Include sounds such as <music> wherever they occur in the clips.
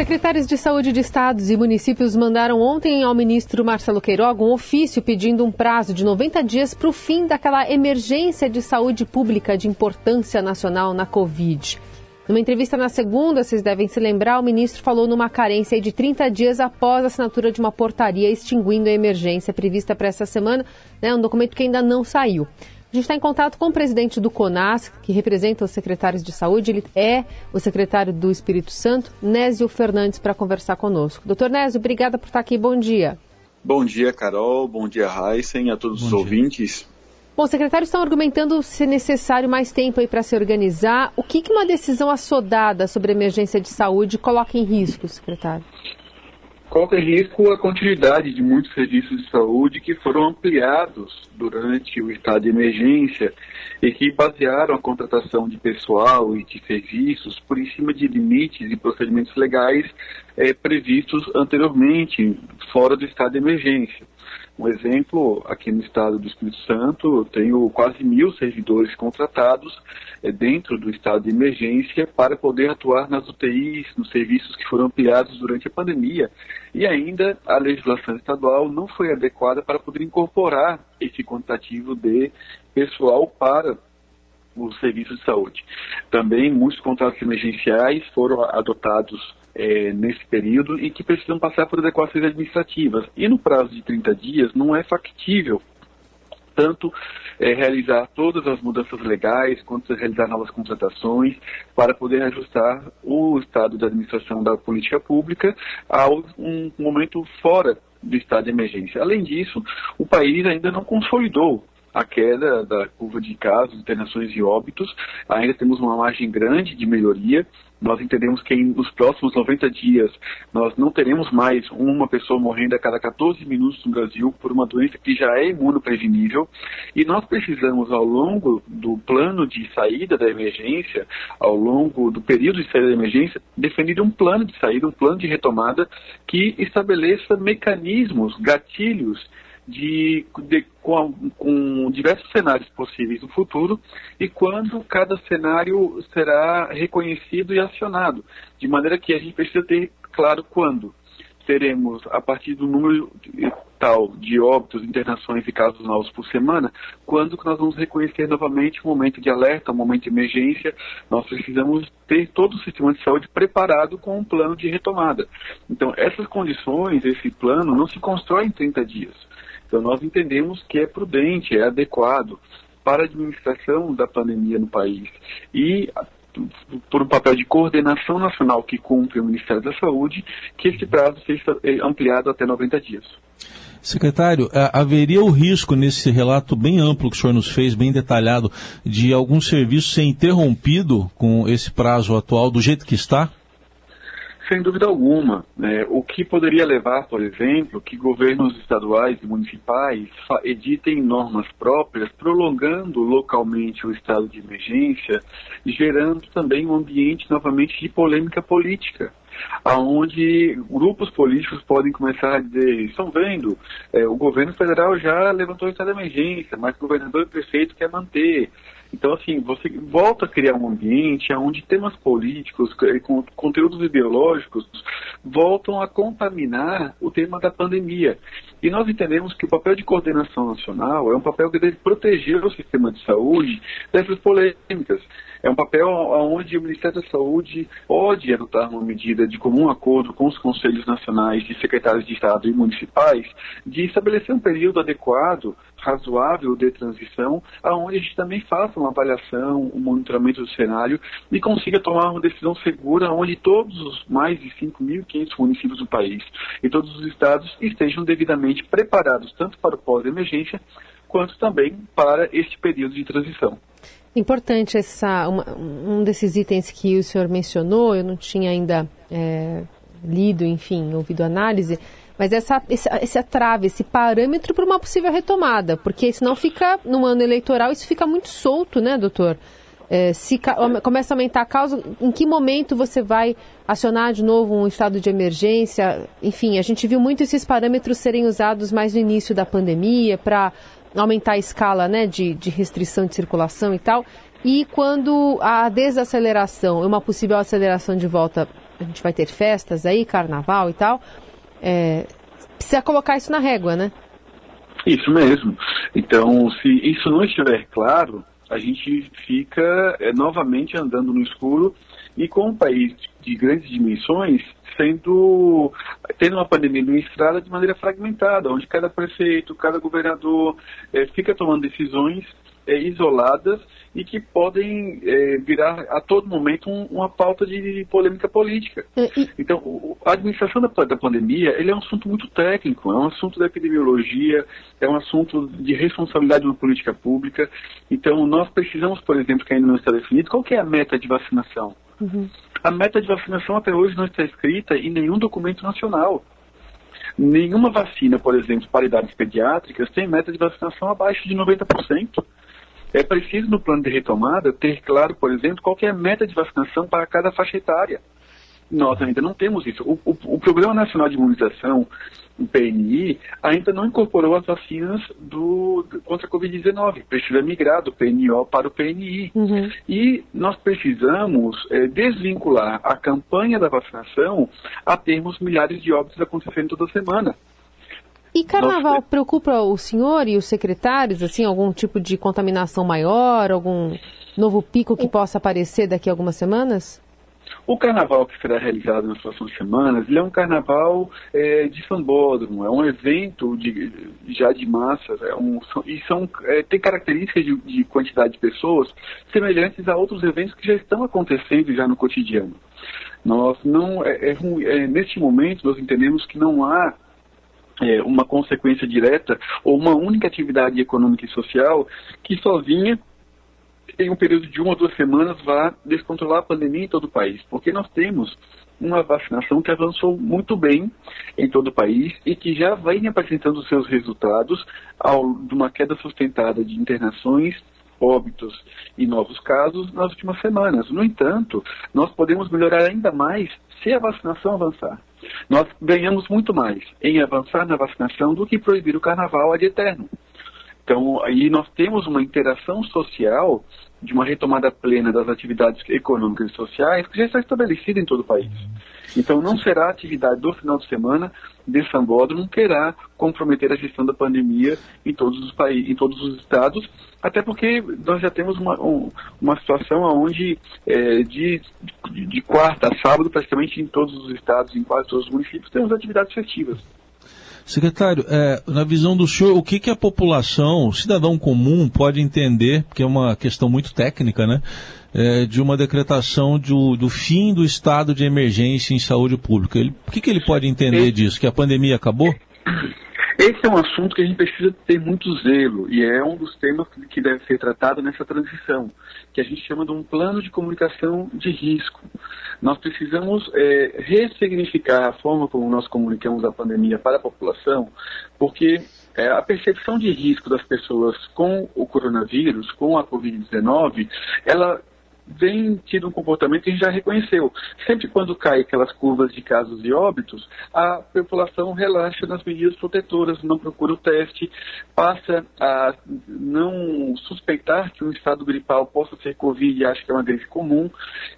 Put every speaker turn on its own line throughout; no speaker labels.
Secretários de Saúde de estados e municípios mandaram ontem ao ministro Marcelo Queiroga um ofício pedindo um prazo de 90 dias para o fim daquela emergência de saúde pública de importância nacional na Covid. Numa entrevista na segunda, vocês devem se lembrar, o ministro falou numa carência de 30 dias após a assinatura de uma portaria extinguindo a emergência prevista para essa semana, né, um documento que ainda não saiu. A gente está em contato com o presidente do CONAS, que representa os secretários de saúde. Ele é o secretário do Espírito Santo, Nésio Fernandes, para conversar conosco. Doutor Nésio, obrigada por estar aqui. Bom dia.
Bom dia, Carol. Bom dia, Heisen, a todos Bom os dia. ouvintes.
Bom, secretários estão argumentando ser necessário mais tempo aí para se organizar. O que, que uma decisão assodada sobre emergência de saúde coloca em risco, secretário?
Em risco a continuidade de muitos serviços de saúde que foram ampliados durante o estado de emergência e que basearam a contratação de pessoal e de serviços por em cima de limites e procedimentos legais é, previstos anteriormente, fora do estado de emergência. Um exemplo, aqui no estado do Espírito Santo, tenho quase mil servidores contratados é, dentro do estado de emergência para poder atuar nas UTIs, nos serviços que foram ampliados durante a pandemia. E ainda a legislação estadual não foi adequada para poder incorporar esse quantitativo de pessoal para os serviços de saúde. Também muitos contratos emergenciais foram adotados é, nesse período e que precisam passar por adequações administrativas. E no prazo de 30 dias não é factível tanto é, realizar todas as mudanças legais, quanto realizar novas contratações, para poder ajustar o estado da administração da política pública a um momento fora do estado de emergência. Além disso, o país ainda não consolidou a queda da curva de casos, internações e óbitos. Ainda temos uma margem grande de melhoria. Nós entendemos que nos próximos 90 dias nós não teremos mais uma pessoa morrendo a cada 14 minutos no Brasil por uma doença que já é imunoprevenível. E nós precisamos, ao longo do plano de saída da emergência, ao longo do período de saída da emergência, definir um plano de saída, um plano de retomada que estabeleça mecanismos, gatilhos de, de com, com, diversos cenários possíveis no futuro e quando cada cenário será reconhecido e acionado, de maneira que a gente precisa ter claro quando. Teremos, a partir do número tal de óbitos, internações e casos novos por semana, quando nós vamos reconhecer novamente um momento de alerta, um momento de emergência, nós precisamos ter todo o sistema de saúde preparado com um plano de retomada. Então, essas condições, esse plano, não se constrói em 30 dias então, nós entendemos que é prudente, é adequado para a administração da pandemia no país. E por um papel de coordenação nacional que cumpre o Ministério da Saúde, que esse prazo seja eh, ampliado até 90 dias.
Secretário, haveria o risco nesse relato bem amplo que o senhor nos fez, bem detalhado, de algum serviço ser interrompido com esse prazo atual do jeito que está?
Sem dúvida alguma. Né? O que poderia levar, por exemplo, que governos estaduais e municipais editem normas próprias, prolongando localmente o estado de emergência, gerando também um ambiente novamente de polêmica política aonde grupos políticos podem começar a dizer, estão vendo, é, o governo federal já levantou o estado de emergência, mas o governador e prefeito quer manter. Então, assim, você volta a criar um ambiente onde temas políticos, com conteúdos ideológicos, voltam a contaminar o tema da pandemia. E nós entendemos que o papel de coordenação nacional é um papel que deve proteger o sistema de saúde dessas polêmicas. É um papel onde o Ministério da Saúde pode adotar uma medida de comum acordo com os conselhos nacionais de secretários de Estado e municipais de estabelecer um período adequado, razoável de transição, aonde a gente também faça uma avaliação, um monitoramento do cenário e consiga tomar uma decisão segura onde todos os mais de 5.500 municípios do país e todos os estados estejam devidamente preparados tanto para o pós-emergência quanto também para este período de transição.
Importante essa, uma, um desses itens que o senhor mencionou, eu não tinha ainda é, lido, enfim, ouvido análise, mas essa, esse, esse trave, esse parâmetro para uma possível retomada, porque senão fica, no ano eleitoral, isso fica muito solto, né, doutor? É, se começa a aumentar a causa, em que momento você vai acionar de novo um estado de emergência? Enfim, a gente viu muito esses parâmetros serem usados mais no início da pandemia para aumentar a escala né, de, de restrição de circulação e tal. E quando a desaceleração, uma possível aceleração de volta a gente vai ter festas aí, carnaval e tal, é, precisa colocar isso na régua, né?
Isso mesmo. Então, se isso não estiver claro, a gente fica é, novamente andando no escuro e com um país de grandes dimensões sendo tendo uma pandemia administrada de maneira fragmentada, onde cada prefeito, cada governador é, fica tomando decisões é, isoladas e que podem é, virar a todo momento um, uma pauta de polêmica política. É, então, a administração da, da pandemia ele é um assunto muito técnico, é um assunto da epidemiologia, é um assunto de responsabilidade de uma política pública. Então, nós precisamos, por exemplo, que ainda não está definido, qual é a meta de vacinação? Uhum. A meta de vacinação até hoje não está escrita em nenhum documento nacional. Nenhuma vacina, por exemplo, para idades pediátricas, tem meta de vacinação abaixo de 90%. É preciso, no plano de retomada, ter claro, por exemplo, qual é a meta de vacinação para cada faixa etária. Nós ainda não temos isso. O, o, o Programa Nacional de Imunização, o PNI, ainda não incorporou as vacinas do, do contra a Covid-19. Precisa migrar do PNO para o PNI. Uhum. E nós precisamos é, desvincular a campanha da vacinação a termos milhares de óbitos acontecendo toda semana.
E carnaval Nossa. preocupa o senhor e os secretários, assim, algum tipo de contaminação maior, algum novo pico que possa aparecer daqui a algumas semanas?
O carnaval que será realizado nas próximas semanas, ele é um carnaval é, de sambódromo, é um evento de, já de massas, é um, e são, é, tem características de, de, quantidade de pessoas semelhantes a outros eventos que já estão acontecendo já no cotidiano. Nós não, é, é, é neste momento, nós entendemos que não há é, uma consequência direta ou uma única atividade econômica e social que sozinha em um período de uma ou duas semanas vá descontrolar a pandemia em todo o país, porque nós temos uma vacinação que avançou muito bem em todo o país e que já vem apresentando seus resultados ao, de uma queda sustentada de internações, óbitos e novos casos nas últimas semanas. No entanto, nós podemos melhorar ainda mais se a vacinação avançar. Nós ganhamos muito mais em avançar na vacinação do que proibir o carnaval ad eterno. Então, aí nós temos uma interação social de uma retomada plena das atividades econômicas e sociais que já está estabelecida em todo o país. Então, não será a atividade do final de semana de Sambódromo que irá comprometer a gestão da pandemia em todos os países, em todos os estados, até porque nós já temos uma, um, uma situação onde é, de, de, de quarta a sábado, praticamente em todos os estados, em quase todos os municípios, temos atividades festivas.
Secretário, é, na visão do senhor, o que, que a população, o cidadão comum, pode entender, porque é uma questão muito técnica, né? É, de uma decretação do, do, fim do estado de emergência em saúde pública. Ele, o que, que ele pode entender disso? Que a pandemia acabou? <laughs>
Esse é um assunto que a gente precisa ter muito zelo e é um dos temas que deve ser tratado nessa transição, que a gente chama de um plano de comunicação de risco. Nós precisamos é, ressignificar a forma como nós comunicamos a pandemia para a população, porque é, a percepção de risco das pessoas com o coronavírus, com a Covid-19, ela vem tido um comportamento que a gente já reconheceu. Sempre quando cai aquelas curvas de casos e óbitos, a população relaxa nas medidas protetoras, não procura o teste, passa a não suspeitar que um estado gripal possa ser Covid e acha que é uma gripe comum.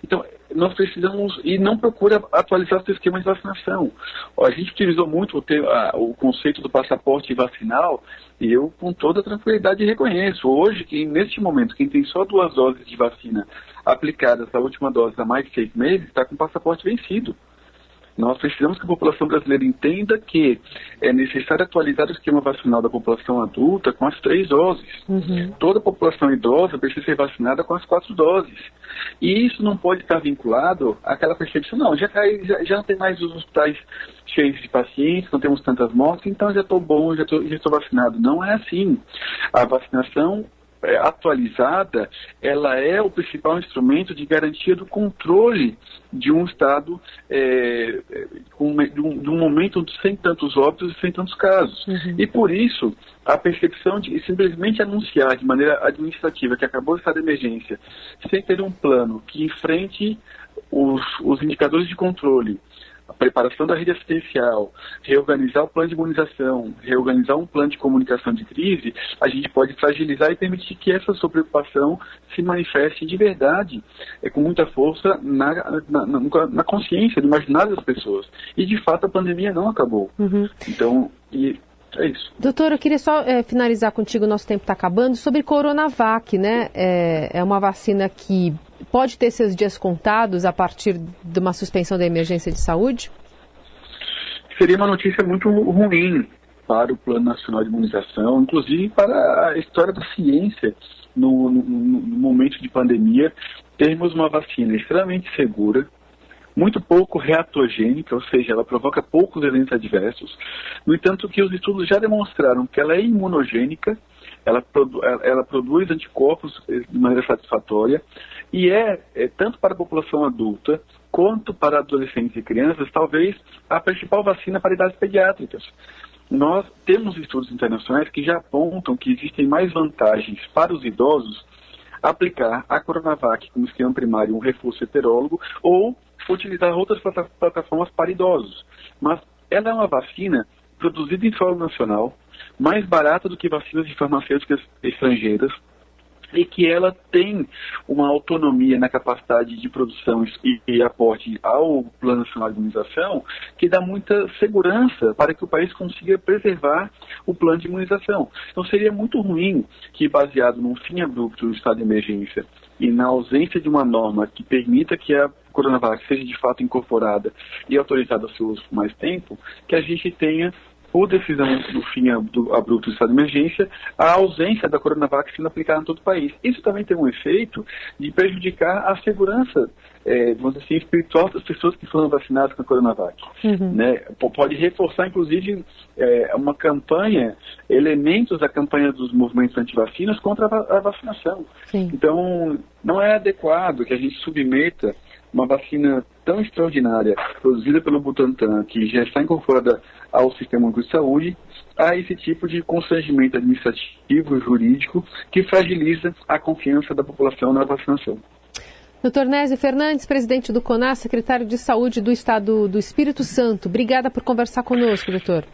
Então, nós precisamos, e não procura atualizar seu esquema de vacinação. A gente utilizou muito o, o conceito do passaporte vacinal, e eu, com toda tranquilidade, reconheço. Hoje, que neste momento, quem tem só duas doses de vacina aplicadas, a última dose há mais de seis meses, está com o passaporte vencido. Nós precisamos que a população brasileira entenda que é necessário atualizar o esquema vacinal da população adulta com as três doses. Uhum. Toda a população idosa precisa ser vacinada com as quatro doses. E isso não pode estar vinculado àquela percepção, não, já, já, já não tem mais os hospitais cheios de pacientes, não temos tantas mortes, então já estou bom, já estou vacinado. Não é assim. A vacinação é, atualizada, ela é o principal instrumento de garantia do controle de um Estado é, com, de, um, de, um, momento sem tantos óbitos e sem tantos casos. Uhum. E por isso, a percepção de simplesmente anunciar de maneira administrativa que acabou o estado de emergência, sem ter um plano que enfrente os, os indicadores de controle a preparação da rede assistencial, reorganizar o plano de imunização, reorganizar um plano de comunicação de crise, a gente pode fragilizar e permitir que essa sua preocupação se manifeste de verdade, é, com muita força na, na, na, na consciência, no imaginário das pessoas. E, de fato, a pandemia não acabou. Uhum. Então, e é isso.
Doutor, eu queria só é, finalizar contigo, nosso tempo está acabando, sobre Coronavac, né? É, é uma vacina que pode ter seus dias contados a partir de uma suspensão da emergência de saúde?
Seria uma notícia muito ruim para o Plano Nacional de Imunização, inclusive para a história da ciência no, no, no momento de pandemia. Termos uma vacina extremamente segura, muito pouco reatogênica, ou seja, ela provoca poucos eventos adversos. No entanto, que os estudos já demonstraram que ela é imunogênica, ela, ela produz anticorpos de maneira satisfatória e é, é, tanto para a população adulta quanto para adolescentes e crianças, talvez a principal vacina para idades pediátricas. Nós temos estudos internacionais que já apontam que existem mais vantagens para os idosos aplicar a Coronavac como esquema primário, um reforço heterólogo, ou utilizar outras plataformas para idosos. Mas ela é uma vacina produzida em solo nacional, mais barata do que vacinas de farmacêuticas estrangeiras, e que ela tem uma autonomia na capacidade de produção e, aporte ao Plano Nacional de Imunização que dá muita segurança para que o país consiga preservar o plano de imunização. Então seria muito ruim que, baseado num fim abrupto do estado de emergência e na ausência de uma norma que permita que a Coronavac seja de fato incorporada e autorizada ao seu uso por mais tempo, que a gente tenha por decisão do fim do abrupto do estado de emergência, a ausência da Coronavac sendo aplicada em todo o país. Isso também tem um efeito de prejudicar a segurança, é, vamos dizer assim, espiritual das pessoas que foram vacinadas com a Coronavac. Uhum. Né? Pode reforçar, inclusive, é, uma campanha, elementos da campanha dos movimentos anti-vacinas contra a, a vacinação. Sim. Então, não é adequado que a gente submeta uma vacina tão extraordinária, produzida pelo Butantan, que já está incorporada ao Sistema Único de Saúde, a esse tipo de constrangimento administrativo, jurídico, que fragiliza a confiança da população na vacinação.
Doutor Nézio Fernandes, presidente do CONAS, secretário de Saúde do Estado do Espírito Santo. Obrigada por conversar conosco, doutor.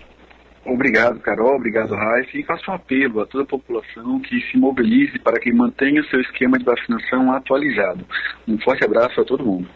Obrigado, Carol. Obrigado, Raíssa. E faço um apelo a toda a população que se mobilize para que mantenha seu esquema de vacinação atualizado. Um forte abraço a todo mundo.